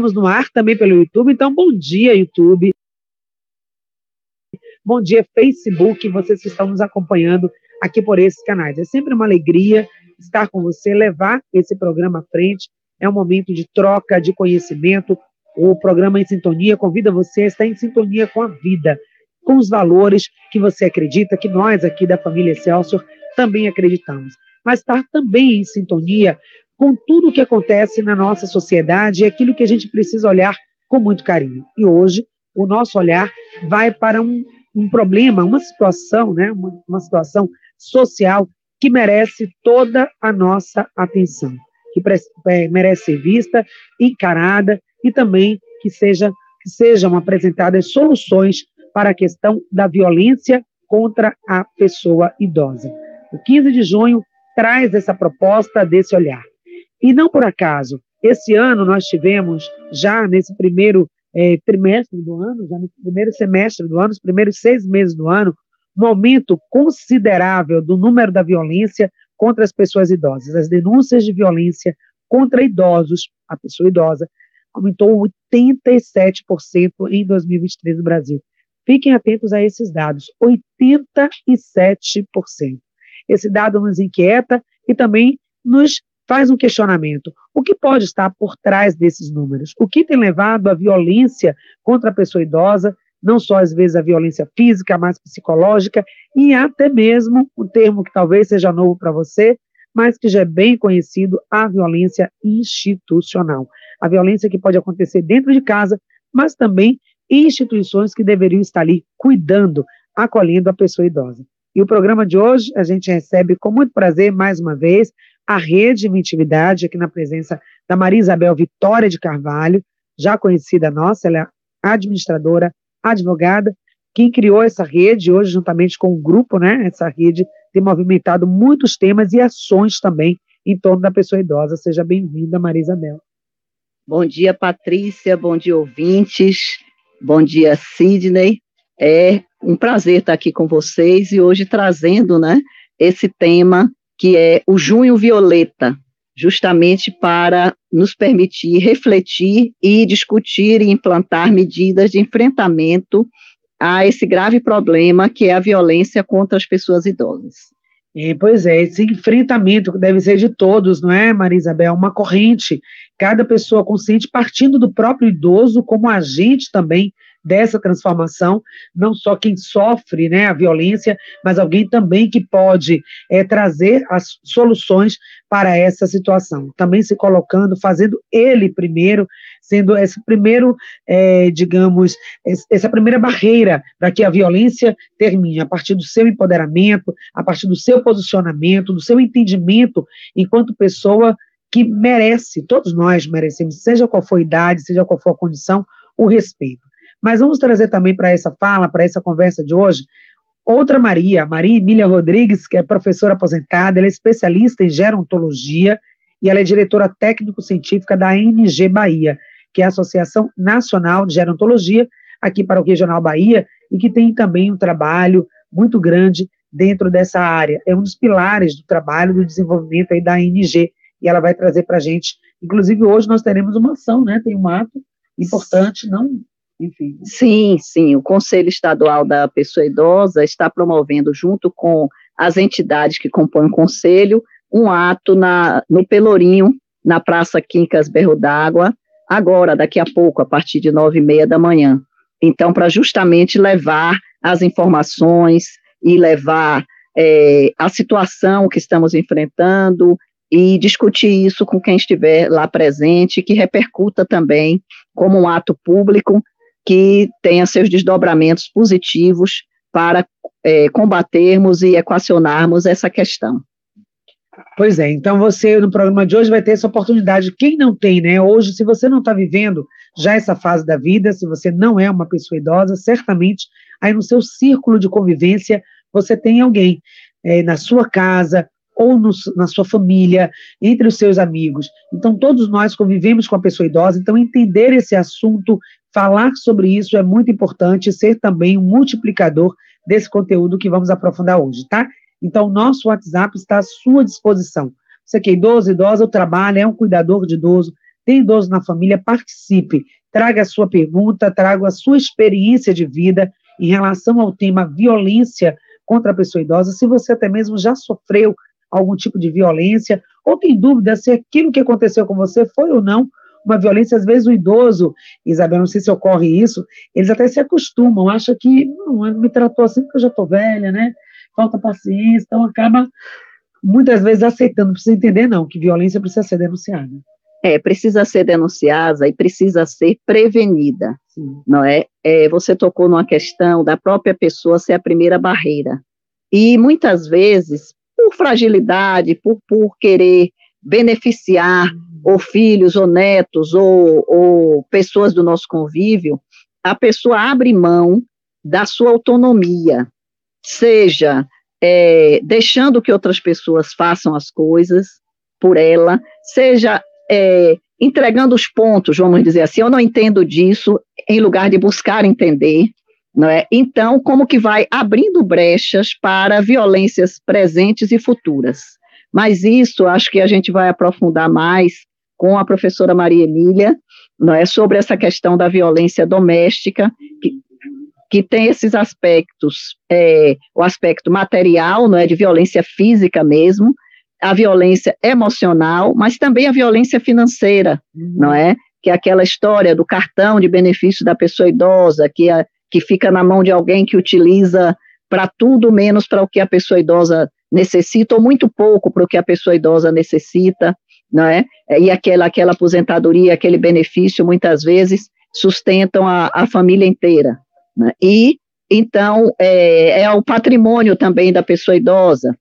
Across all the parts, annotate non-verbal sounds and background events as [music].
Estamos no ar também pelo YouTube, então bom dia, YouTube. Bom dia, Facebook, vocês que estão nos acompanhando aqui por esses canais. É sempre uma alegria estar com você, levar esse programa à frente. É um momento de troca de conhecimento. O programa Em Sintonia convida você a estar em sintonia com a vida, com os valores que você acredita, que nós aqui da família Excelsior também acreditamos. Mas estar também em sintonia com tudo o que acontece na nossa sociedade e aquilo que a gente precisa olhar com muito carinho. E hoje, o nosso olhar vai para um, um problema, uma situação, né, uma, uma situação social que merece toda a nossa atenção, que é, merece ser vista, encarada e também que, seja, que sejam apresentadas soluções para a questão da violência contra a pessoa idosa. O 15 de junho traz essa proposta desse olhar. E não por acaso, esse ano nós tivemos, já nesse primeiro é, trimestre do ano, já no primeiro semestre do ano, os primeiros seis meses do ano, um aumento considerável do número da violência contra as pessoas idosas. As denúncias de violência contra idosos, a pessoa idosa, aumentou 87% em 2023 no Brasil. Fiquem atentos a esses dados, 87%. Esse dado nos inquieta e também nos faz um questionamento. O que pode estar por trás desses números? O que tem levado à violência contra a pessoa idosa, não só às vezes a violência física, mas psicológica e até mesmo um termo que talvez seja novo para você, mas que já é bem conhecido, a violência institucional. A violência que pode acontecer dentro de casa, mas também em instituições que deveriam estar ali cuidando, acolhendo a pessoa idosa. E o programa de hoje a gente recebe com muito prazer, mais uma vez, a Rede Intimidade, aqui na presença da Maria Isabel Vitória de Carvalho, já conhecida nossa, ela é administradora, advogada, quem criou essa rede hoje, juntamente com o grupo, né? Essa rede tem movimentado muitos temas e ações também em torno da pessoa idosa. Seja bem-vinda, Maria Isabel. Bom dia, Patrícia, bom dia, ouvintes, bom dia, Sidney. É um prazer estar aqui com vocês e hoje trazendo, né, esse tema que é o Junho Violeta, justamente para nos permitir refletir e discutir e implantar medidas de enfrentamento a esse grave problema que é a violência contra as pessoas idosas. É, pois é, esse enfrentamento deve ser de todos, não é, Maria Isabel? Uma corrente, cada pessoa consciente partindo do próprio idoso como agente também dessa transformação, não só quem sofre né, a violência, mas alguém também que pode é, trazer as soluções para essa situação. Também se colocando, fazendo ele primeiro, sendo esse primeiro, é, digamos, essa primeira barreira para que a violência termine, a partir do seu empoderamento, a partir do seu posicionamento, do seu entendimento enquanto pessoa que merece, todos nós merecemos, seja qual for a idade, seja qual for a condição, o respeito. Mas vamos trazer também para essa fala, para essa conversa de hoje, outra Maria, Maria Emília Rodrigues, que é professora aposentada, ela é especialista em gerontologia e ela é diretora técnico-científica da ANG Bahia, que é a Associação Nacional de Gerontologia, aqui para o Regional Bahia, e que tem também um trabalho muito grande dentro dessa área. É um dos pilares do trabalho do desenvolvimento aí da ANG, e ela vai trazer para a gente, inclusive hoje nós teremos uma ação, né, tem um ato importante, não enfim. Sim, sim. O Conselho Estadual da Pessoa Idosa está promovendo, junto com as entidades que compõem o Conselho, um ato na, no Pelourinho, na Praça Quincas Berro d'Água, agora, daqui a pouco, a partir de nove e meia da manhã. Então, para justamente levar as informações e levar é, a situação que estamos enfrentando e discutir isso com quem estiver lá presente, que repercuta também como um ato público que tenha seus desdobramentos positivos para é, combatermos e equacionarmos essa questão. Pois é, então você no programa de hoje vai ter essa oportunidade. Quem não tem, né? Hoje, se você não está vivendo já essa fase da vida, se você não é uma pessoa idosa, certamente aí no seu círculo de convivência você tem alguém é, na sua casa ou no, na sua família, entre os seus amigos. Então, todos nós convivemos com a pessoa idosa, então entender esse assunto Falar sobre isso é muito importante, ser também um multiplicador desse conteúdo que vamos aprofundar hoje, tá? Então, nosso WhatsApp está à sua disposição. Você que é idoso, idosa, trabalha, é um cuidador de idoso, tem idoso na família, participe, traga a sua pergunta, traga a sua experiência de vida em relação ao tema violência contra a pessoa idosa, se você até mesmo já sofreu algum tipo de violência, ou tem dúvida se aquilo que aconteceu com você foi ou não uma violência, às vezes o idoso, Isabel, não sei se ocorre isso, eles até se acostumam, acham que não, me tratou assim porque eu já estou velha, né? Falta paciência, então acaba muitas vezes aceitando, não precisa entender não, que violência precisa ser denunciada. É, precisa ser denunciada e precisa ser prevenida, Sim. não é? é? Você tocou numa questão da própria pessoa ser a primeira barreira. E muitas vezes, por fragilidade, por, por querer beneficiar ou filhos, ou netos, ou, ou pessoas do nosso convívio, a pessoa abre mão da sua autonomia, seja é, deixando que outras pessoas façam as coisas por ela, seja é, entregando os pontos, vamos dizer assim, eu não entendo disso, em lugar de buscar entender, não é? Então, como que vai abrindo brechas para violências presentes e futuras. Mas isso acho que a gente vai aprofundar mais com a professora Maria Emília, não é, sobre essa questão da violência doméstica, que, que tem esses aspectos, é, o aspecto material, não é, de violência física mesmo, a violência emocional, mas também a violência financeira, não é? Que é aquela história do cartão de benefício da pessoa idosa, que, a, que fica na mão de alguém que utiliza para tudo menos para o que a pessoa idosa necessita, ou muito pouco para o que a pessoa idosa necessita, não é? E aquela, aquela aposentadoria, aquele benefício, muitas vezes, sustentam a, a família inteira. Né? E, então, é, é o patrimônio também da pessoa idosa,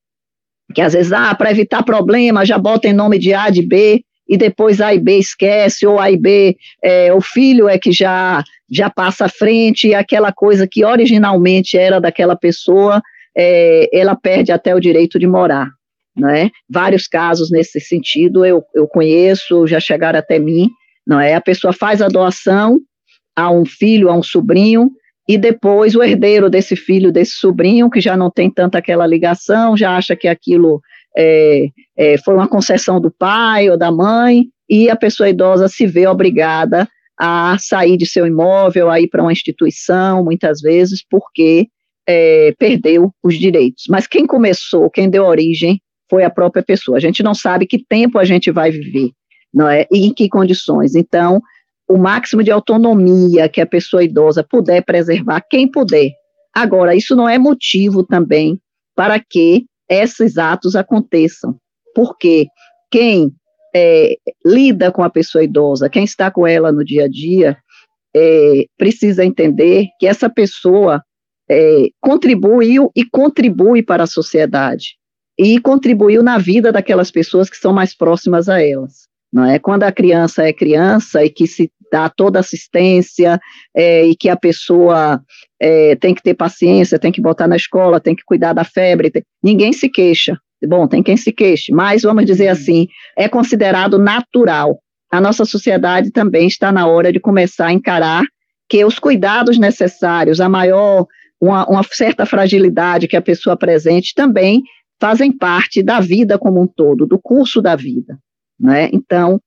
que às vezes, ah, para evitar problema, já bota em nome de A, de B, e depois A e B esquece, ou A e B, é, o filho é que já, já passa à frente, e aquela coisa que originalmente era daquela pessoa, é, ela perde até o direito de morar né? Vários casos nesse sentido eu, eu conheço, já chegaram até mim, não é? A pessoa faz a doação a um filho, a um sobrinho, e depois o herdeiro desse filho, desse sobrinho, que já não tem tanta aquela ligação, já acha que aquilo é, é, foi uma concessão do pai ou da mãe, e a pessoa idosa se vê obrigada a sair de seu imóvel, a ir para uma instituição, muitas vezes, porque é, perdeu os direitos. Mas quem começou, quem deu origem foi a própria pessoa. A gente não sabe que tempo a gente vai viver, não é? E em que condições. Então, o máximo de autonomia que a pessoa idosa puder preservar, quem puder. Agora, isso não é motivo também para que esses atos aconteçam, porque quem é, lida com a pessoa idosa, quem está com ela no dia a dia, é, precisa entender que essa pessoa é, contribuiu e contribui para a sociedade e contribuiu na vida daquelas pessoas que são mais próximas a elas. Não é? Quando a criança é criança e que se dá toda assistência é, e que a pessoa é, tem que ter paciência, tem que botar na escola, tem que cuidar da febre, tem, ninguém se queixa. Bom, tem quem se queixe, mas vamos dizer uhum. assim, é considerado natural. A nossa sociedade também está na hora de começar a encarar que os cuidados necessários, a maior, uma, uma certa fragilidade que a pessoa apresente também fazem parte da vida como um todo, do curso da vida. Né? Então,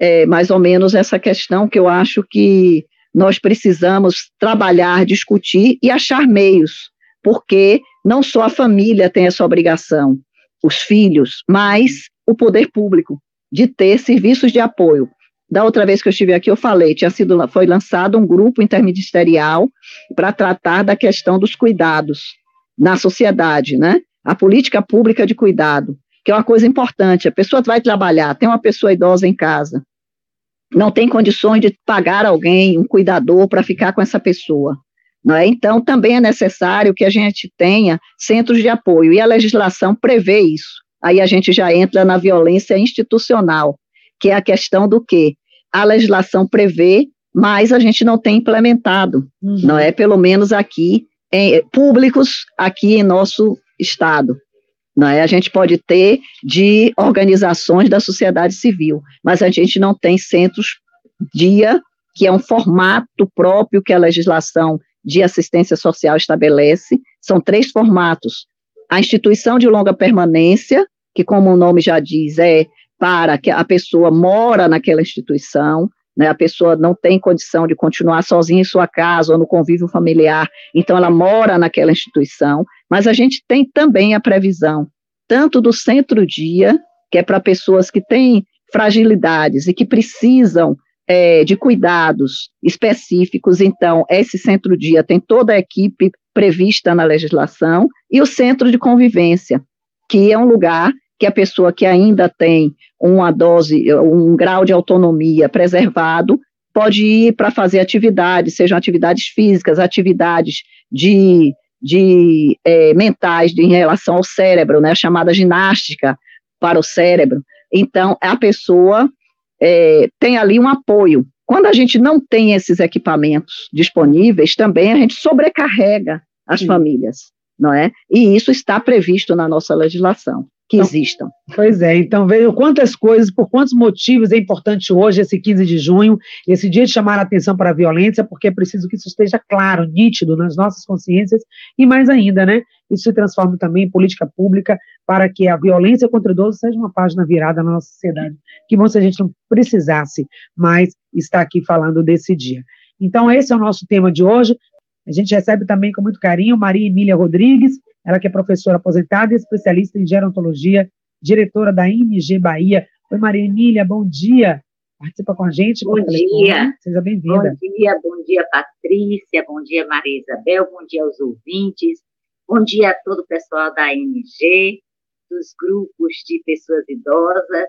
é mais ou menos essa questão que eu acho que nós precisamos trabalhar, discutir e achar meios, porque não só a família tem essa obrigação, os filhos, mas o poder público de ter serviços de apoio. Da outra vez que eu estive aqui, eu falei, tinha sido, foi lançado um grupo interministerial para tratar da questão dos cuidados na sociedade, né? A política pública de cuidado, que é uma coisa importante. A pessoa vai trabalhar, tem uma pessoa idosa em casa, não tem condições de pagar alguém, um cuidador, para ficar com essa pessoa. Não é? Então, também é necessário que a gente tenha centros de apoio, e a legislação prevê isso. Aí a gente já entra na violência institucional, que é a questão do que a legislação prevê, mas a gente não tem implementado, uhum. não é? Pelo menos aqui, em, públicos, aqui em nosso Estado. é? A gente pode ter de organizações da sociedade civil, mas a gente não tem centros dia, que é um formato próprio que a legislação de assistência social estabelece. São três formatos. A instituição de longa permanência, que, como o nome já diz, é para que a pessoa mora naquela instituição, né, a pessoa não tem condição de continuar sozinha em sua casa ou no convívio familiar, então ela mora naquela instituição, mas a gente tem também a previsão, tanto do centro-dia, que é para pessoas que têm fragilidades e que precisam é, de cuidados específicos, então, esse centro-dia tem toda a equipe prevista na legislação, e o centro de convivência, que é um lugar que a pessoa que ainda tem uma dose, um grau de autonomia preservado, pode ir para fazer atividades, sejam atividades físicas, atividades de, de é, mentais de, em relação ao cérebro, né, chamada ginástica para o cérebro. Então, a pessoa é, tem ali um apoio. Quando a gente não tem esses equipamentos disponíveis, também a gente sobrecarrega as Sim. famílias, não é? E isso está previsto na nossa legislação que então, existam. Pois é, então vejo quantas coisas, por quantos motivos é importante hoje, esse 15 de junho, esse dia de chamar a atenção para a violência, porque é preciso que isso esteja claro, nítido nas nossas consciências, e mais ainda, né, isso se transforma também em política pública para que a violência contra idosos seja uma página virada na nossa sociedade. Que bom se a gente não precisasse mais estar aqui falando desse dia. Então, esse é o nosso tema de hoje. A gente recebe também com muito carinho Maria Emília Rodrigues, ela que é professora aposentada e especialista em gerontologia, diretora da ING Bahia. Oi, Maria Emília, bom dia. Participa com a gente. Bom dia. Seja bem-vinda. Bom dia, bom dia, Patrícia, bom dia, Maria Isabel, bom dia aos ouvintes, bom dia a todo o pessoal da ING, dos grupos de pessoas idosas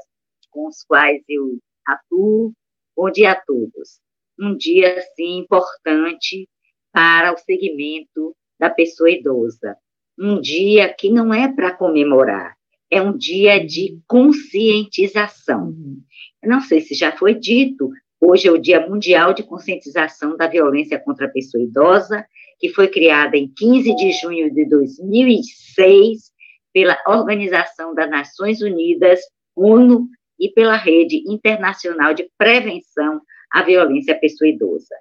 com os quais eu atuo. Bom dia a todos. Um dia, sim, importante para o segmento da pessoa idosa um dia que não é para comemorar, é um dia de conscientização. Uhum. Não sei se já foi dito, hoje é o Dia Mundial de Conscientização da Violência contra a Pessoa Idosa, que foi criada em 15 de junho de 2006 pela Organização das Nações Unidas, ONU, e pela Rede Internacional de Prevenção à Violência à Pessoa Idosa.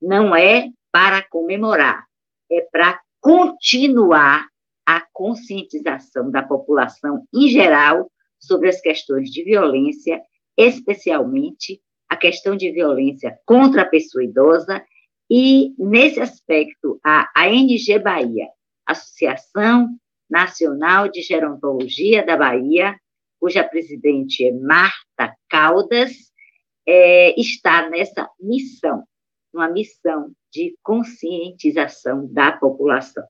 Não é para comemorar, é para continuar a conscientização da população em geral sobre as questões de violência, especialmente a questão de violência contra a pessoa idosa, e, nesse aspecto, a ANG Bahia, Associação Nacional de Gerontologia da Bahia, cuja presidente é Marta Caldas, é, está nessa missão, uma missão de conscientização da população.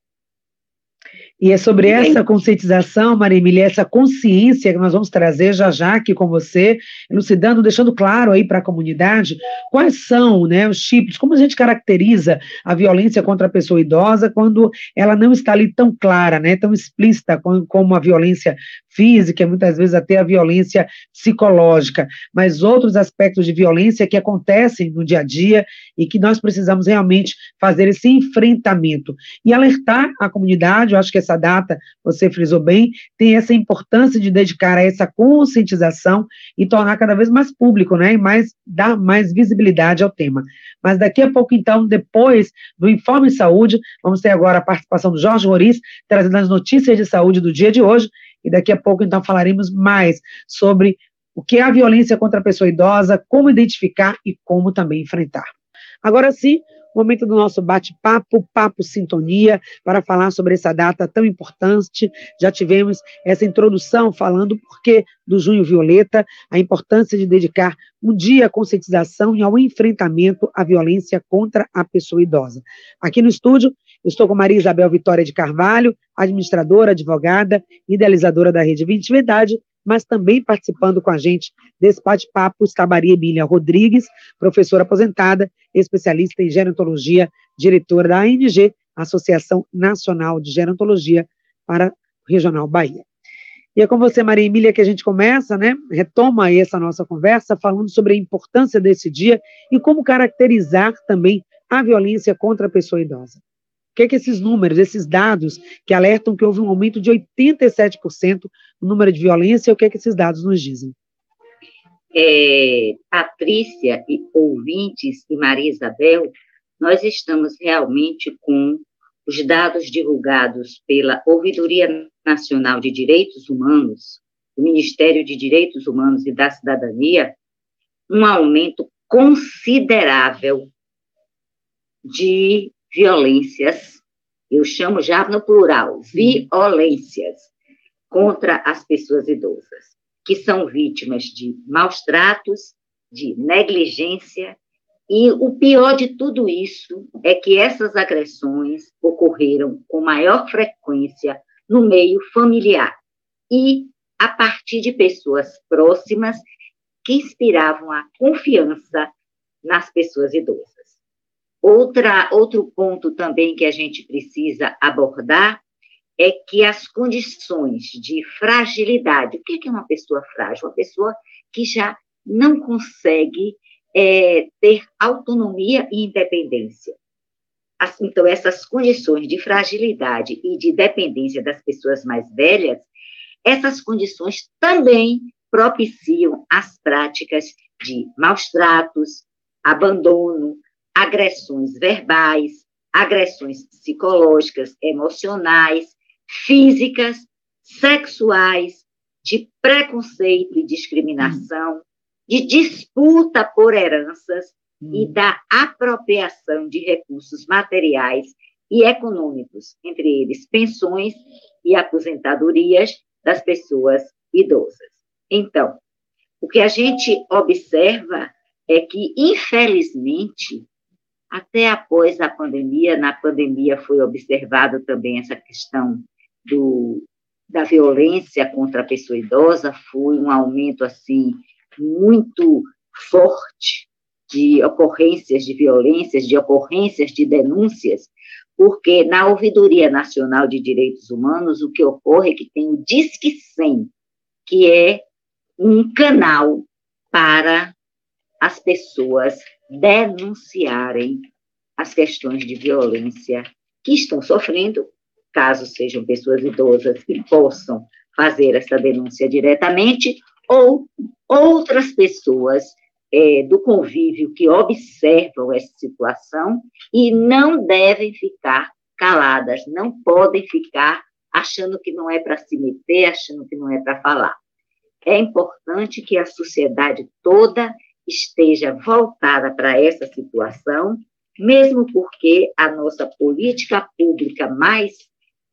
E é sobre essa conscientização, Maria Emília, essa consciência que nós vamos trazer já já aqui com você, elucidando, deixando claro aí para a comunidade quais são né, os tipos, como a gente caracteriza a violência contra a pessoa idosa quando ela não está ali tão clara, né, tão explícita como, como a violência física, muitas vezes até a violência psicológica, mas outros aspectos de violência que acontecem no dia a dia e que nós precisamos realmente fazer esse enfrentamento e alertar a comunidade, eu acho que essa data, você frisou bem, tem essa importância de dedicar a essa conscientização e tornar cada vez mais público, né, e mais, dar mais visibilidade ao tema. Mas daqui a pouco, então, depois do Informe Saúde, vamos ter agora a participação do Jorge Roriz, trazendo as notícias de saúde do dia de hoje, e daqui a pouco, então, falaremos mais sobre o que é a violência contra a pessoa idosa, como identificar e como também enfrentar. Agora sim, momento do nosso bate-papo, papo sintonia, para falar sobre essa data tão importante. Já tivemos essa introdução falando porque do Junho Violeta, a importância de dedicar um dia à conscientização e ao enfrentamento à violência contra a pessoa idosa. Aqui no estúdio, estou com Maria Isabel Vitória de Carvalho, administradora, advogada, idealizadora da Rede 20 Verdade, mas também participando com a gente desse bate-papo está Maria Emília Rodrigues, professora aposentada, especialista em gerontologia, diretora da ANG, Associação Nacional de Gerontologia para Regional Bahia. E é com você, Maria Emília, que a gente começa, né? Retoma aí essa nossa conversa, falando sobre a importância desse dia e como caracterizar também a violência contra a pessoa idosa. O que, é que esses números, esses dados que alertam que houve um aumento de 87% no número de violência, o que, é que esses dados nos dizem? É, Patrícia e ouvintes e Maria Isabel, nós estamos realmente com os dados divulgados pela Ouvidoria Nacional de Direitos Humanos do Ministério de Direitos Humanos e da Cidadania, um aumento considerável de violências, eu chamo já no plural, violências contra as pessoas idosas, que são vítimas de maus tratos, de negligência, e o pior de tudo isso é que essas agressões ocorreram com maior frequência no meio familiar e a partir de pessoas próximas que inspiravam a confiança nas pessoas idosas. Outra, outro ponto também que a gente precisa abordar é que as condições de fragilidade, o que é uma pessoa frágil? Uma pessoa que já não consegue é, ter autonomia e independência. Então, essas condições de fragilidade e de dependência das pessoas mais velhas, essas condições também propiciam as práticas de maus tratos, abandono, agressões verbais, agressões psicológicas, emocionais, físicas, sexuais, de preconceito e discriminação, de disputa por heranças e hum. da apropriação de recursos materiais e econômicos, entre eles pensões e aposentadorias das pessoas idosas. Então, o que a gente observa é que, infelizmente, até após a pandemia, na pandemia foi observado também essa questão do, da violência contra a pessoa idosa, foi um aumento assim muito forte de ocorrências de violências, de ocorrências de denúncias, porque na Ouvidoria Nacional de Direitos Humanos o que ocorre é que tem o Disque 100, que é um canal para as pessoas denunciarem as questões de violência que estão sofrendo, caso sejam pessoas idosas que possam fazer essa denúncia diretamente, ou outras pessoas é, do convívio que observam essa situação e não devem ficar caladas, não podem ficar achando que não é para se meter, achando que não é para falar. É importante que a sociedade toda esteja voltada para essa situação, mesmo porque a nossa política pública mais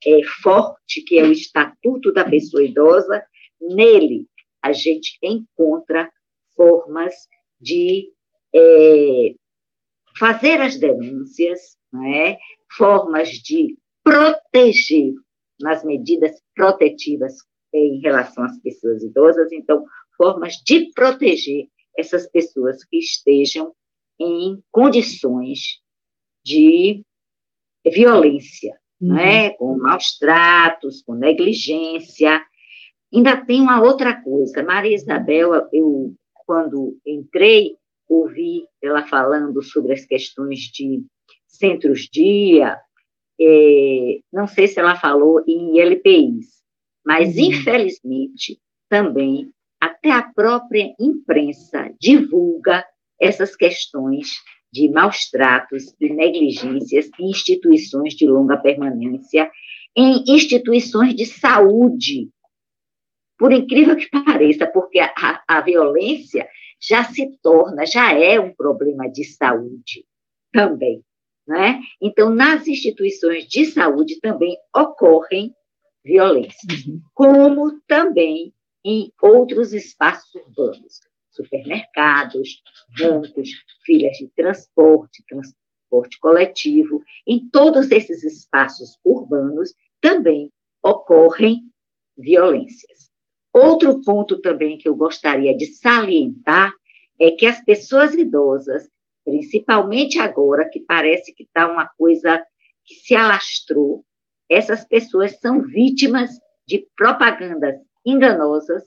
é, forte, que é o Estatuto da Pessoa Idosa, nele a gente encontra formas de é, fazer as denúncias, é? formas de proteger nas medidas protetivas em relação às pessoas idosas, então, formas de proteger essas pessoas que estejam em condições de violência, uhum. né? com maus tratos, com negligência, Ainda tem uma outra coisa. Maria Isabel, eu, quando entrei, ouvi ela falando sobre as questões de centros-dia, é, não sei se ela falou em LPIs, mas, uhum. infelizmente, também até a própria imprensa divulga essas questões de maus tratos e negligências em instituições de longa permanência, em instituições de saúde, por incrível que pareça, porque a, a, violência já se torna, já é um problema de saúde também. Né? Então, nas instituições de saúde também ocorrem violências, uhum. como também em outros espaços urbanos, supermercados, bancos, filas de transporte, transporte coletivo, em todos esses espaços urbanos também ocorrem violências. Outro ponto também que eu gostaria de salientar é que as pessoas idosas, principalmente agora, que parece que está uma coisa que se alastrou, essas pessoas são vítimas de propagandas enganosas,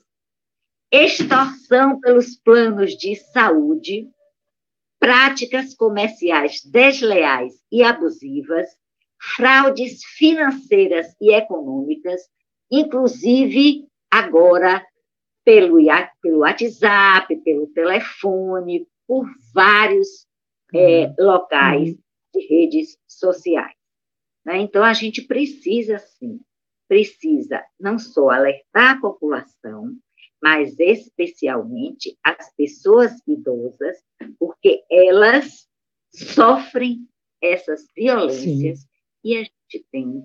extorsão pelos planos de saúde, práticas comerciais desleais e abusivas, fraudes financeiras e econômicas, inclusive agora pelo, pelo WhatsApp, pelo telefone, por vários é, locais uhum. de redes sociais. Né? Então, a gente precisa, sim, precisa não só alertar a população, mas especialmente as pessoas idosas, porque elas sofrem essas violências Sim. e a gente tem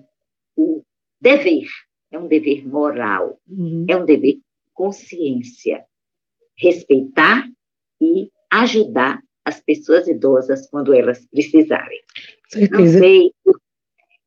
o dever, é um dever moral, uhum. é um dever de consciência, respeitar e ajudar as pessoas idosas quando elas precisarem. Certeza. Não sei,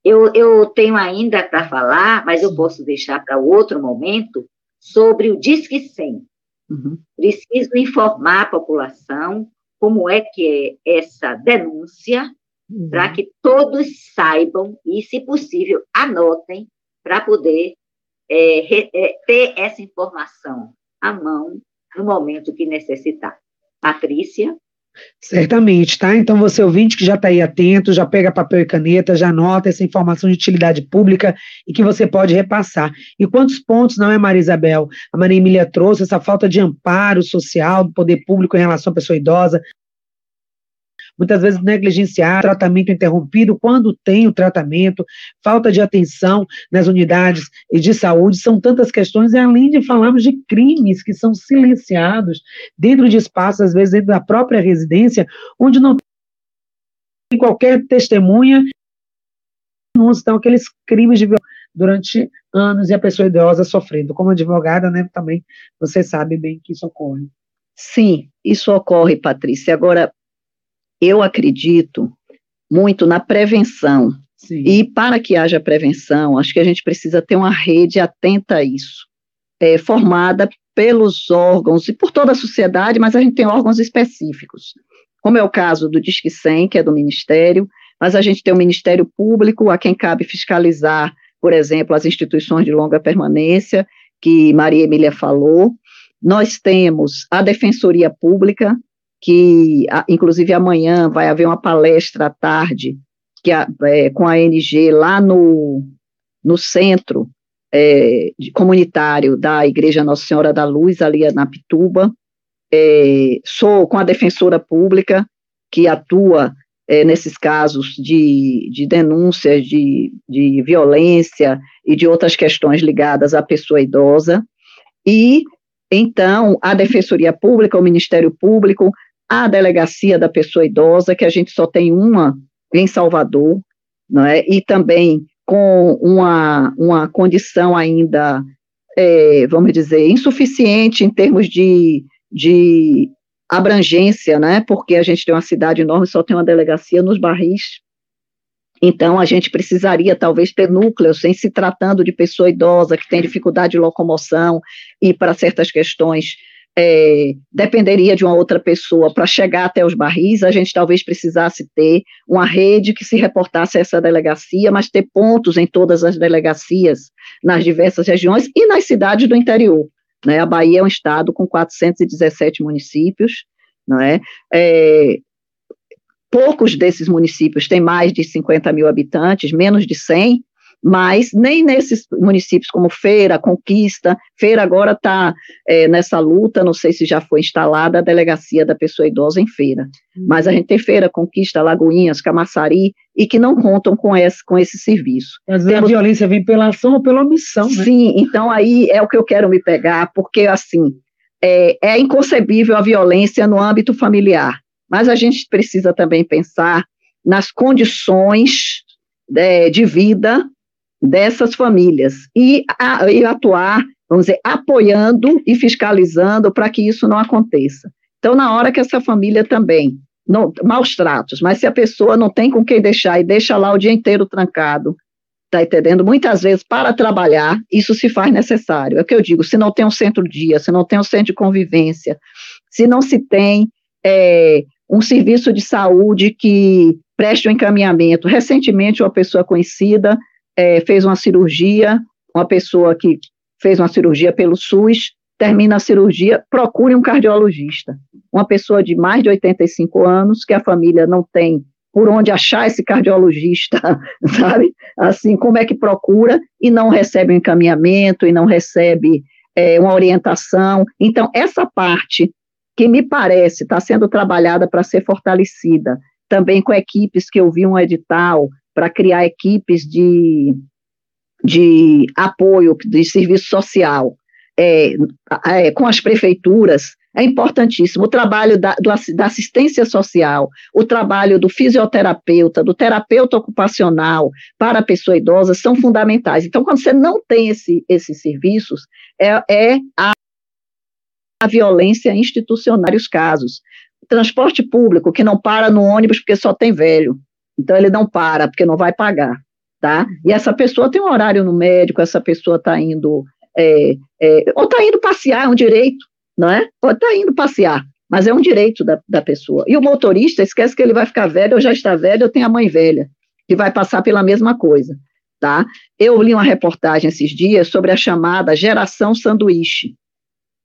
eu, eu tenho ainda para falar, mas eu posso deixar para outro momento, sobre o Disque 100. Uhum. Preciso informar a população como é que é essa denúncia, uhum. para que todos saibam e, se possível, anotem para poder é, re, é, ter essa informação à mão no momento que necessitar. Patrícia? Certamente, tá? Então, você ouvinte que já está aí atento, já pega papel e caneta, já anota essa informação de utilidade pública e que você pode repassar. E quantos pontos, não é, Maria Isabel? A Maria Emília trouxe essa falta de amparo social do poder público em relação à pessoa idosa, muitas vezes negligenciar, tratamento interrompido quando tem o tratamento, falta de atenção nas unidades de saúde, são tantas questões, e além de falarmos de crimes que são silenciados dentro de espaços, às vezes dentro da própria residência, onde não tem qualquer testemunha, não estão aqueles crimes de violência durante anos e a pessoa idosa sofrendo. Como advogada, né, também você sabe bem que isso ocorre. Sim, isso ocorre, Patrícia. Agora, eu acredito muito na prevenção. Sim. E para que haja prevenção, acho que a gente precisa ter uma rede atenta a isso, é, formada pelos órgãos e por toda a sociedade, mas a gente tem órgãos específicos, como é o caso do Disque 100, que é do Ministério, mas a gente tem o Ministério Público, a quem cabe fiscalizar, por exemplo, as instituições de longa permanência, que Maria Emília falou. Nós temos a Defensoria Pública, que inclusive amanhã vai haver uma palestra à tarde que é, com a ANG lá no, no centro é, comunitário da Igreja Nossa Senhora da Luz, ali na Pituba. É, sou com a defensora pública, que atua é, nesses casos de, de denúncias de, de violência e de outras questões ligadas à pessoa idosa. E, então, a Defensoria Pública, o Ministério Público, a delegacia da pessoa idosa, que a gente só tem uma em Salvador, não é? e também com uma, uma condição ainda, é, vamos dizer, insuficiente em termos de, de abrangência, né? porque a gente tem uma cidade enorme, só tem uma delegacia nos barris, então, a gente precisaria, talvez, ter núcleos, em se tratando de pessoa idosa que tem dificuldade de locomoção e para certas questões é, dependeria de uma outra pessoa para chegar até os barris, a gente talvez precisasse ter uma rede que se reportasse a essa delegacia, mas ter pontos em todas as delegacias, nas diversas regiões e nas cidades do interior. Né? A Bahia é um estado com 417 municípios, não é? é poucos desses municípios têm mais de 50 mil habitantes, menos de 100, mas nem nesses municípios como Feira, Conquista, Feira agora está é, nessa luta, não sei se já foi instalada a delegacia da pessoa idosa em Feira, uhum. mas a gente tem Feira, Conquista, Lagoinhas, Camaçari, e que não contam com esse, com esse serviço. Mas Temos, a violência vem pela ação ou pela omissão, né? Sim, então aí é o que eu quero me pegar, porque assim, é, é inconcebível a violência no âmbito familiar, mas a gente precisa também pensar nas condições é, de vida dessas famílias e, a, e atuar, vamos dizer, apoiando e fiscalizando para que isso não aconteça. Então, na hora que essa família também, não, maus tratos, mas se a pessoa não tem com quem deixar e deixa lá o dia inteiro trancado, tá entendendo? Muitas vezes, para trabalhar, isso se faz necessário. É o que eu digo, se não tem um centro-dia, se não tem um centro de convivência, se não se tem é, um serviço de saúde que preste o um encaminhamento. Recentemente, uma pessoa conhecida é, fez uma cirurgia, uma pessoa que fez uma cirurgia pelo SUS, termina a cirurgia, procure um cardiologista. Uma pessoa de mais de 85 anos, que a família não tem por onde achar esse cardiologista, [laughs] sabe? Assim, como é que procura e não recebe um encaminhamento e não recebe é, uma orientação. Então, essa parte que me parece está sendo trabalhada para ser fortalecida, também com equipes que eu vi um edital para criar equipes de, de apoio, de serviço social, é, é, com as prefeituras, é importantíssimo. O trabalho da, do, da, assistência social, o trabalho do fisioterapeuta, do terapeuta ocupacional para a pessoa idosa são fundamentais. Então, quando você não tem esse, esses serviços, é, é a, a violência institucional, os casos. Transporte público, que não para no ônibus porque só tem velho. Então, ele não para, porque não vai pagar. Tá? E essa pessoa tem um horário no médico, essa pessoa está indo. É, é, ou está indo passear, é um direito não é? Pode estar tá indo passear, mas é um direito da, da pessoa. E o motorista esquece que ele vai ficar velho, ou já está velho, ou tem a mãe velha, que vai passar pela mesma coisa, tá? Eu li uma reportagem esses dias sobre a chamada geração sanduíche,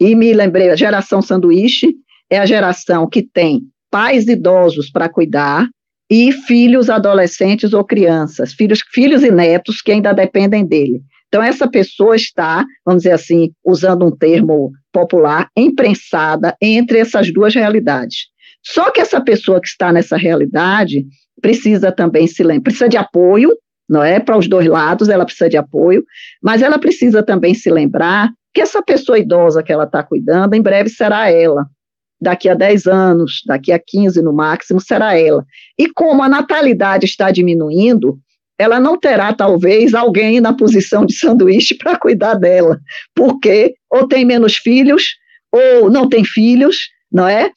e me lembrei, a geração sanduíche é a geração que tem pais idosos para cuidar e filhos adolescentes ou crianças, filhos, filhos e netos que ainda dependem dele. Então, essa pessoa está, vamos dizer assim, usando um termo popular, imprensada entre essas duas realidades. Só que essa pessoa que está nessa realidade precisa também se lembrar, precisa de apoio, não é? Para os dois lados, ela precisa de apoio, mas ela precisa também se lembrar que essa pessoa idosa que ela está cuidando, em breve será ela. Daqui a 10 anos, daqui a 15 no máximo, será ela. E como a natalidade está diminuindo, ela não terá, talvez, alguém na posição de sanduíche para cuidar dela, porque ou tem menos filhos, ou não tem filhos, não é?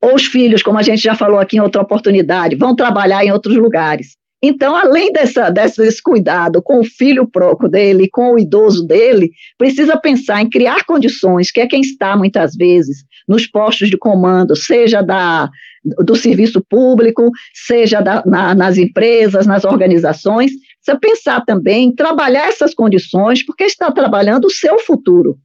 Ou os filhos, como a gente já falou aqui em outra oportunidade, vão trabalhar em outros lugares. Então, além dessa, desse cuidado com o filho próprio dele, com o idoso dele, precisa pensar em criar condições, que é quem está, muitas vezes, nos postos de comando, seja da, do serviço público, seja da, na, nas empresas, nas organizações, precisa pensar também em trabalhar essas condições, porque está trabalhando o seu futuro,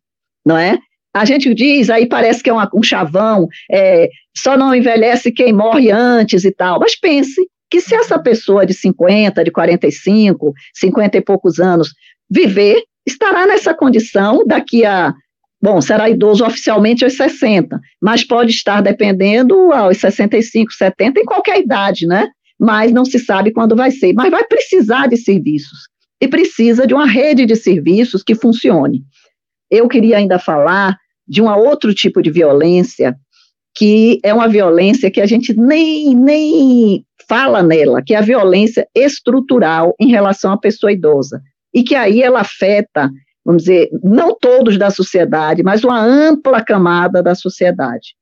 não é? A gente diz, aí parece que é uma, um chavão, é, só não envelhece quem morre antes e tal, mas pense que se essa pessoa de 50, de 45, 50 e poucos anos viver, estará nessa condição daqui a Bom, será idoso oficialmente aos 60, mas pode estar dependendo aos 65, 70, em qualquer idade, né? Mas não se sabe quando vai ser. Mas vai precisar de serviços. E precisa de uma rede de serviços que funcione. Eu queria ainda falar de um outro tipo de violência, que é uma violência que a gente nem, nem fala nela, que é a violência estrutural em relação à pessoa idosa, e que aí ela afeta, vamos dizer, não todos da sociedade, mas uma ampla camada da sociedade,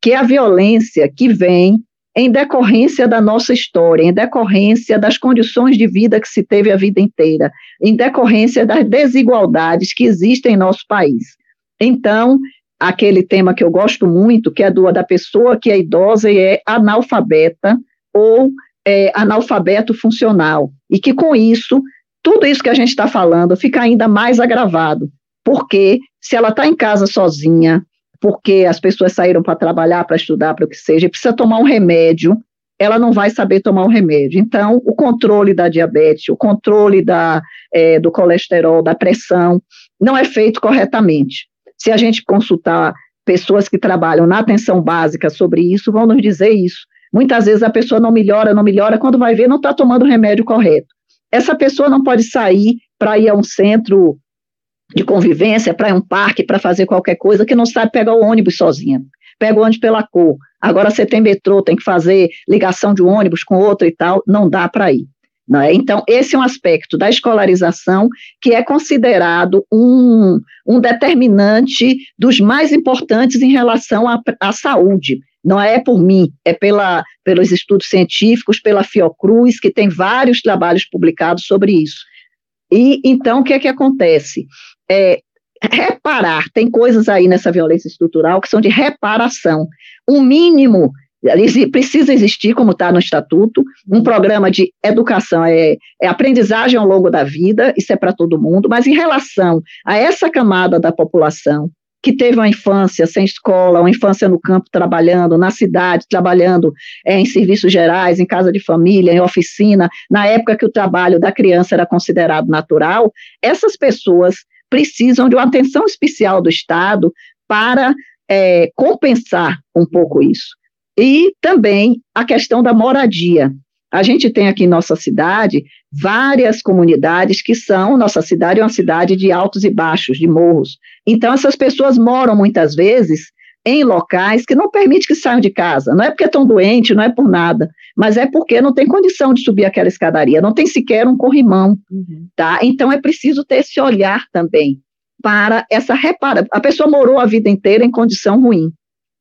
que é a violência que vem em decorrência da nossa história, em decorrência das condições de vida que se teve a vida inteira, em decorrência das desigualdades que existem em nosso país. Então, aquele tema que eu gosto muito, que é do da pessoa que é idosa e é analfabeta, ou é, analfabeto funcional, e que com isso, tudo isso que a gente está falando fica ainda mais agravado, porque se ela está em casa sozinha, porque as pessoas saíram para trabalhar, para estudar, para o que seja, e precisa tomar um remédio, ela não vai saber tomar o um remédio. Então, o controle da diabetes, o controle da, é, do colesterol, da pressão, não é feito corretamente. Se a gente consultar pessoas que trabalham na atenção básica sobre isso, vão nos dizer isso. Muitas vezes a pessoa não melhora, não melhora, quando vai ver, não está tomando o remédio correto. Essa pessoa não pode sair para ir a um centro de convivência, para ir a um parque, para fazer qualquer coisa, que não sabe pegar o ônibus sozinha. Pega o ônibus pela cor. Agora você tem metrô, tem que fazer ligação de um ônibus com outro e tal, não dá para ir. É? Então, esse é um aspecto da escolarização que é considerado um, um determinante dos mais importantes em relação à, à saúde, não é por mim, é pela, pelos estudos científicos, pela Fiocruz, que tem vários trabalhos publicados sobre isso. E então o que é que acontece? É, reparar, tem coisas aí nessa violência estrutural que são de reparação. Um mínimo precisa existir, como está no estatuto, um programa de educação, é, é, aprendizagem ao longo da vida, isso é para todo mundo, mas em relação a essa camada da população que teve uma infância sem escola, uma infância no campo trabalhando, na cidade trabalhando é, em serviços gerais, em casa de família, em oficina, na época que o trabalho da criança era considerado natural, essas pessoas precisam de uma atenção especial do Estado para é, compensar um pouco isso. E também a questão da moradia. A gente tem aqui em nossa cidade várias comunidades que são, nossa cidade é uma cidade de altos e baixos, de morros. Então, essas pessoas moram muitas vezes em locais que não permite que saiam de casa. Não é porque estão doentes, não é por nada, mas é porque não tem condição de subir aquela escadaria, não tem sequer um corrimão, uhum. tá? Então é preciso ter esse olhar também para essa repara. A pessoa morou a vida inteira em condição ruim,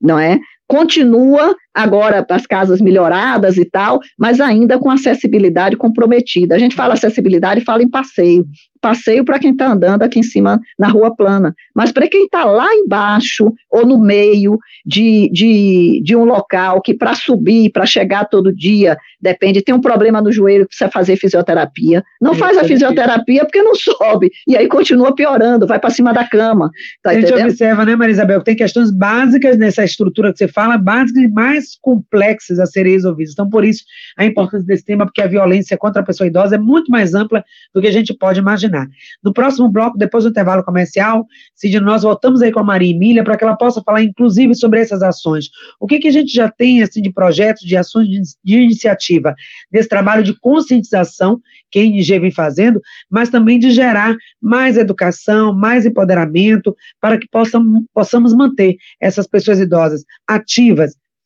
não é? Continua agora as casas melhoradas e tal, mas ainda com acessibilidade comprometida. A gente fala acessibilidade, fala em passeio, passeio para quem está andando aqui em cima na rua plana, mas para quem está lá embaixo ou no meio de, de, de um local que para subir, para chegar todo dia, depende, tem um problema no joelho, precisa fazer fisioterapia, não faz a fisioterapia porque não sobe, e aí continua piorando, vai para cima da cama. Tá a gente entendendo? observa, né, Maria Isabel, que tem questões básicas nessa estrutura que você fala, básicas mais complexas a serem resolvidas. Então, por isso, a importância desse tema, porque a violência contra a pessoa idosa é muito mais ampla do que a gente pode imaginar. No próximo bloco, depois do intervalo comercial, Cid, nós voltamos aí com a Maria Emília para que ela possa falar, inclusive, sobre essas ações. O que, que a gente já tem, assim, de projetos, de ações de, de iniciativa, desse trabalho de conscientização que a ING vem fazendo, mas também de gerar mais educação, mais empoderamento, para que possam, possamos manter essas pessoas idosas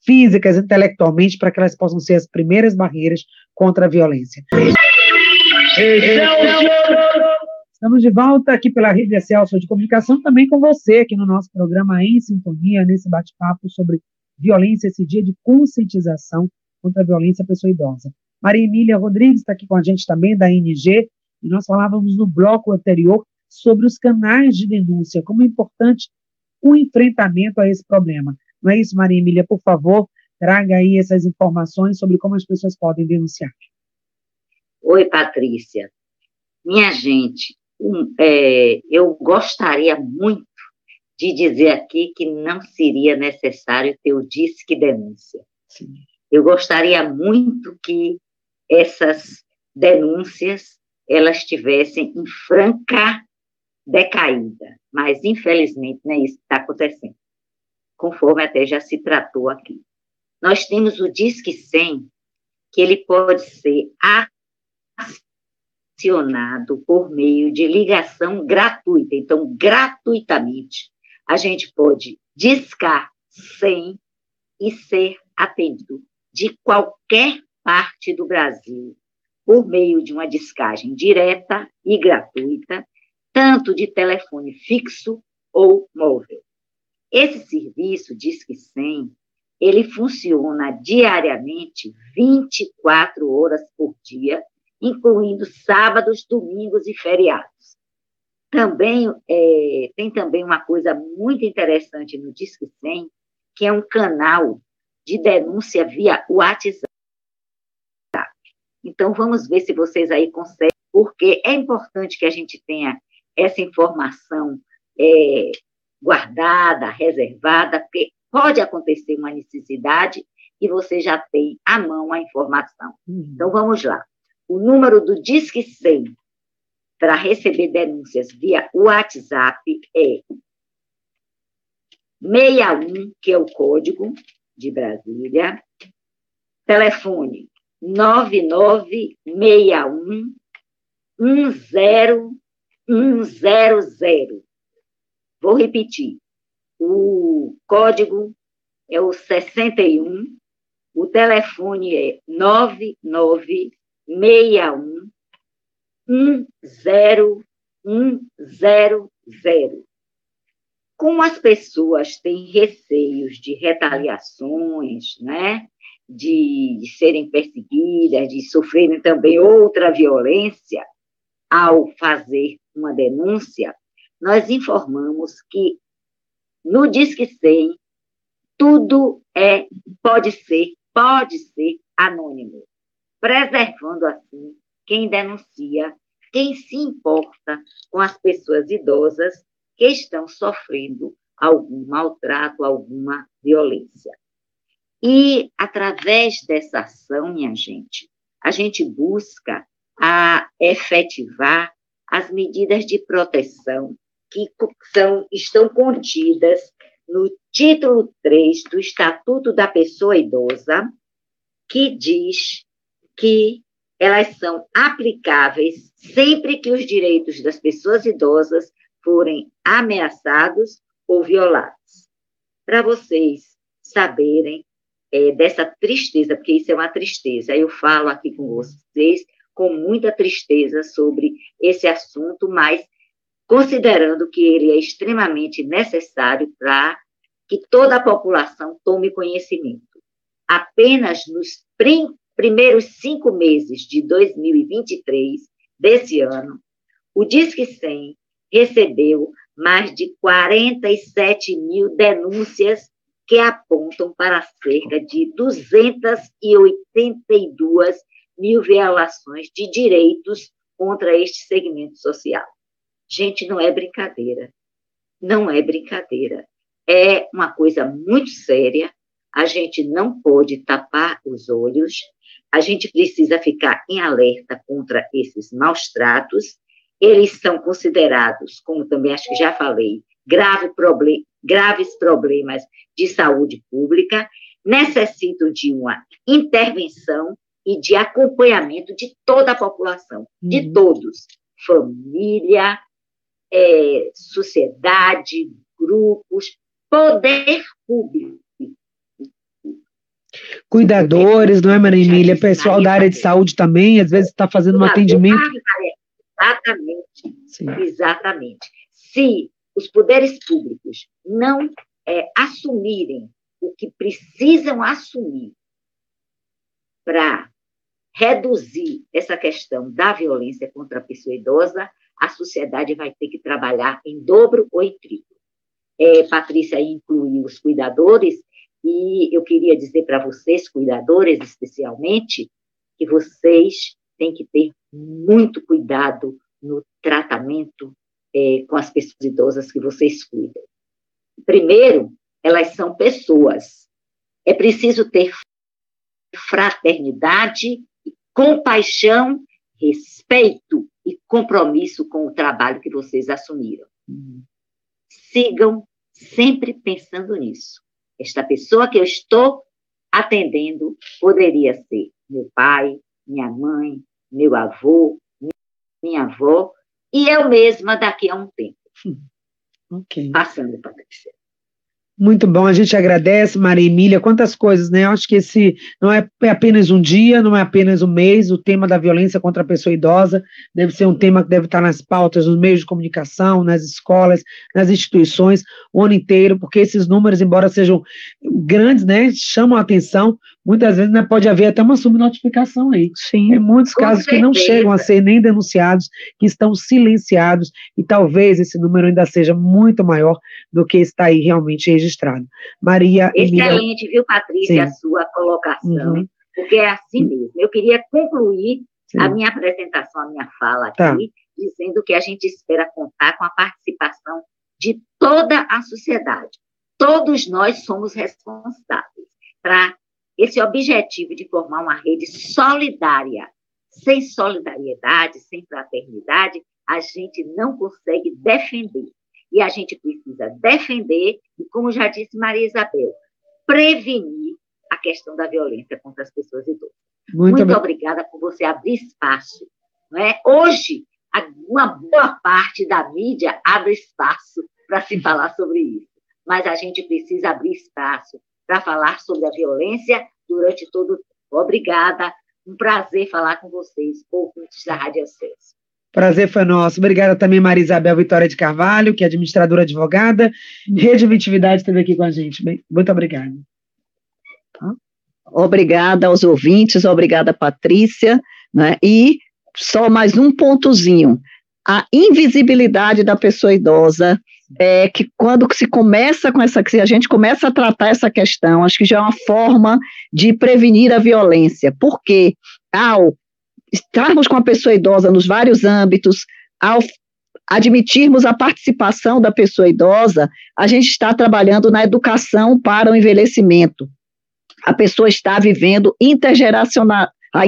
físicas, intelectualmente, para que elas possam ser as primeiras barreiras contra a violência. Estamos de volta aqui pela Rede Celso de Comunicação, também com você aqui no nosso programa Em Sintonia, nesse bate-papo sobre violência, esse dia de conscientização contra a violência à pessoa idosa. Maria Emília Rodrigues está aqui com a gente também, da ING, e nós falávamos no bloco anterior sobre os canais de denúncia, como é importante o enfrentamento a esse problema. Não é isso, Maria Emília? Por favor, traga aí essas informações sobre como as pessoas podem denunciar. Oi, Patrícia. Minha gente, um, é, eu gostaria muito de dizer aqui que não seria necessário ter o Disque Denúncia. Sim. Eu gostaria muito que essas denúncias elas estivessem em franca decaída, mas infelizmente não é isso que está acontecendo, conforme até já se tratou aqui. Nós temos o Disque 100, que ele pode ser acionado por meio de ligação gratuita. Então, gratuitamente, a gente pode discar sem e ser atendido de qualquer parte do Brasil por meio de uma discagem direta e gratuita, tanto de telefone fixo ou móvel. Esse serviço Disque 100, ele funciona diariamente 24 horas por dia incluindo sábados, domingos e feriados. Também é, tem também uma coisa muito interessante no Disque 100, que é um canal de denúncia via WhatsApp. Então, vamos ver se vocês aí conseguem, porque é importante que a gente tenha essa informação é, guardada, reservada, porque pode acontecer uma necessidade e você já tem à mão a informação. Uhum. Então, vamos lá. O número do Disque 100 para receber denúncias via WhatsApp é 61, que é o código de Brasília, telefone 9961 10100. Vou repetir. O código é o 61, o telefone é 99 61 10100. Como as pessoas têm receios de retaliações, né? De, de serem perseguidas, de sofrerem também outra violência ao fazer uma denúncia, nós informamos que no Disque 100 tudo é pode ser, pode ser anônimo preservando assim quem denuncia, quem se importa com as pessoas idosas que estão sofrendo algum maltrato, alguma violência. E através dessa ação, minha gente, a gente busca a efetivar as medidas de proteção que são, estão contidas no título 3 do Estatuto da Pessoa Idosa, que diz que elas são aplicáveis sempre que os direitos das pessoas idosas forem ameaçados ou violados. Para vocês saberem é, dessa tristeza, porque isso é uma tristeza, eu falo aqui com vocês com muita tristeza sobre esse assunto, mas considerando que ele é extremamente necessário para que toda a população tome conhecimento. Apenas nos prim primeiros cinco meses de 2023, desse ano, o Disque 100 recebeu mais de 47 mil denúncias que apontam para cerca de 282 mil violações de direitos contra este segmento social. Gente, não é brincadeira. Não é brincadeira. É uma coisa muito séria. A gente não pode tapar os olhos. A gente precisa ficar em alerta contra esses maus tratos. Eles são considerados, como também acho que já falei, grave problem graves problemas de saúde pública, necessitam de uma intervenção e de acompanhamento de toda a população, de uhum. todos, família, é, sociedade, grupos, poder público. Cuidadores, não é, Maria Emília? Pessoal da área de saúde também, às vezes está fazendo um atendimento. Exatamente, Sim. exatamente. Se os poderes públicos não é, assumirem o que precisam assumir para reduzir essa questão da violência contra a pessoa idosa, a sociedade vai ter que trabalhar em dobro ou em triplo. É, Patrícia incluiu os cuidadores, e eu queria dizer para vocês, cuidadores especialmente, que vocês têm que ter muito cuidado no tratamento é, com as pessoas idosas que vocês cuidam. Primeiro, elas são pessoas. É preciso ter fraternidade, compaixão, respeito e compromisso com o trabalho que vocês assumiram. Sigam sempre pensando nisso. Esta pessoa que eu estou atendendo poderia ser meu pai, minha mãe, meu avô, minha avó, e eu mesma daqui a um tempo. Hum. Ok. Passando, Patrícia. Muito bom, a gente agradece, Maria Emília, quantas coisas, né? Eu acho que esse não é, é apenas um dia, não é apenas um mês, o tema da violência contra a pessoa idosa deve ser um tema que deve estar nas pautas, nos meios de comunicação, nas escolas, nas instituições, o ano inteiro, porque esses números, embora sejam grandes, né, chamam a atenção, muitas vezes né, pode haver até uma subnotificação aí. Sim. Tem muitos casos que não chegam a ser nem denunciados, que estão silenciados, e talvez esse número ainda seja muito maior do que está aí realmente registrado. Maria Excelente, Emília... viu, Patrícia, Sim. a sua colocação, uhum. porque é assim mesmo. Eu queria concluir Sim. a minha apresentação, a minha fala tá. aqui, tá. dizendo que a gente espera contar com a participação de toda a sociedade. Todos nós somos responsáveis para esse objetivo de formar uma rede solidária. Sem solidariedade, sem fraternidade, a gente não consegue defender. E a gente precisa defender, e como já disse Maria Isabel, prevenir a questão da violência contra as pessoas idosas. Muito, Muito obrigada por você abrir espaço. Não é? Hoje, uma boa parte da mídia abre espaço para se falar sobre isso. Mas a gente precisa abrir espaço para falar sobre a violência durante todo o tempo. Obrigada, um prazer falar com vocês, ouvintes da Rádio Acesso. Prazer foi nosso. Obrigada também, Maria Isabel Vitória de Carvalho, que é administradora advogada. Rede Vitividade esteve aqui com a gente. Bem, muito obrigada. Obrigada aos ouvintes, obrigada, Patrícia. Né? E só mais um pontozinho. A invisibilidade da pessoa idosa é que quando se começa com essa, se a gente começa a tratar essa questão, acho que já é uma forma de prevenir a violência, porque ao estarmos com a pessoa idosa nos vários âmbitos, ao admitirmos a participação da pessoa idosa, a gente está trabalhando na educação para o envelhecimento. A pessoa está vivendo intergeracional, a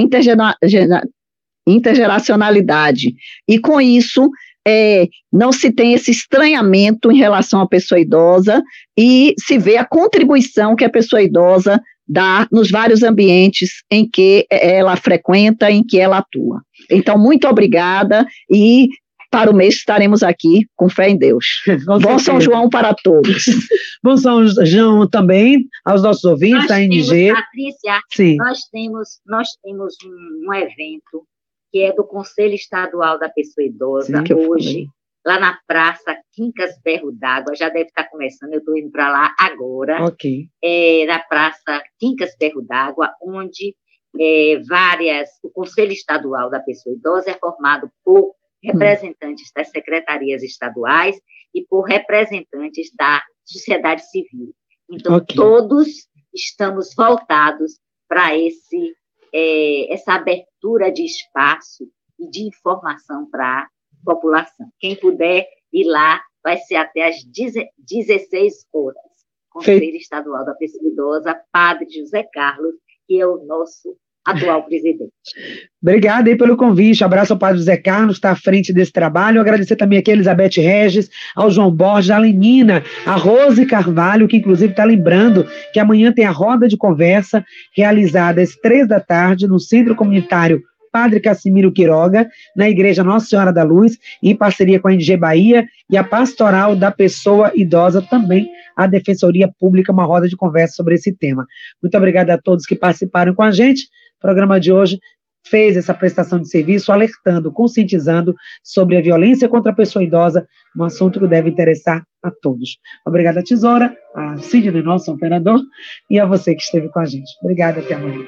intergeracionalidade. E com isso, é, não se tem esse estranhamento em relação à pessoa idosa e se vê a contribuição que a pessoa idosa dá nos vários ambientes em que ela frequenta, em que ela atua. Então, muito obrigada e para o mês estaremos aqui com fé em Deus. [laughs] Bom São João para todos. [laughs] Bom São João também aos nossos ouvintes nós da NG. Temos, Patrícia, Sim. nós temos, nós temos um, um, evento que é do Conselho Estadual da Pessoa Idosa Sim, hoje, lá na Praça Quincas Berro d'Água, já deve estar começando, eu estou indo para lá agora. Ok. É, na Praça Quincas Berro d'Água, onde é, várias, o Conselho Estadual da Pessoa Idosa é formado por representantes das secretarias estaduais e por representantes da sociedade civil. Então, okay. todos estamos voltados para esse é, essa abertura de espaço e de informação para a população. Quem puder ir lá, vai ser até às 16 horas. Conselho Estadual da Pessoa Idosa, Padre José Carlos, que é o nosso atual presidente. Obrigada aí pelo convite. Abraço ao Padre José Carlos, está à frente desse trabalho. Agradecer também aqui a Elizabeth Regis, ao João Borges, a Lenina, a Rose Carvalho, que inclusive está lembrando que amanhã tem a roda de conversa realizada às três da tarde no Centro Comunitário Padre Cassimiro Quiroga, na Igreja Nossa Senhora da Luz, em parceria com a NG Bahia e a Pastoral da Pessoa Idosa, também a Defensoria Pública, uma roda de conversa sobre esse tema. Muito obrigada a todos que participaram com a gente. O programa de hoje fez essa prestação de serviço alertando, conscientizando sobre a violência contra a pessoa idosa, um assunto que deve interessar a todos. Obrigada, Tesoura, a Sidney, nosso operador, e a você que esteve com a gente. Obrigada, até amanhã.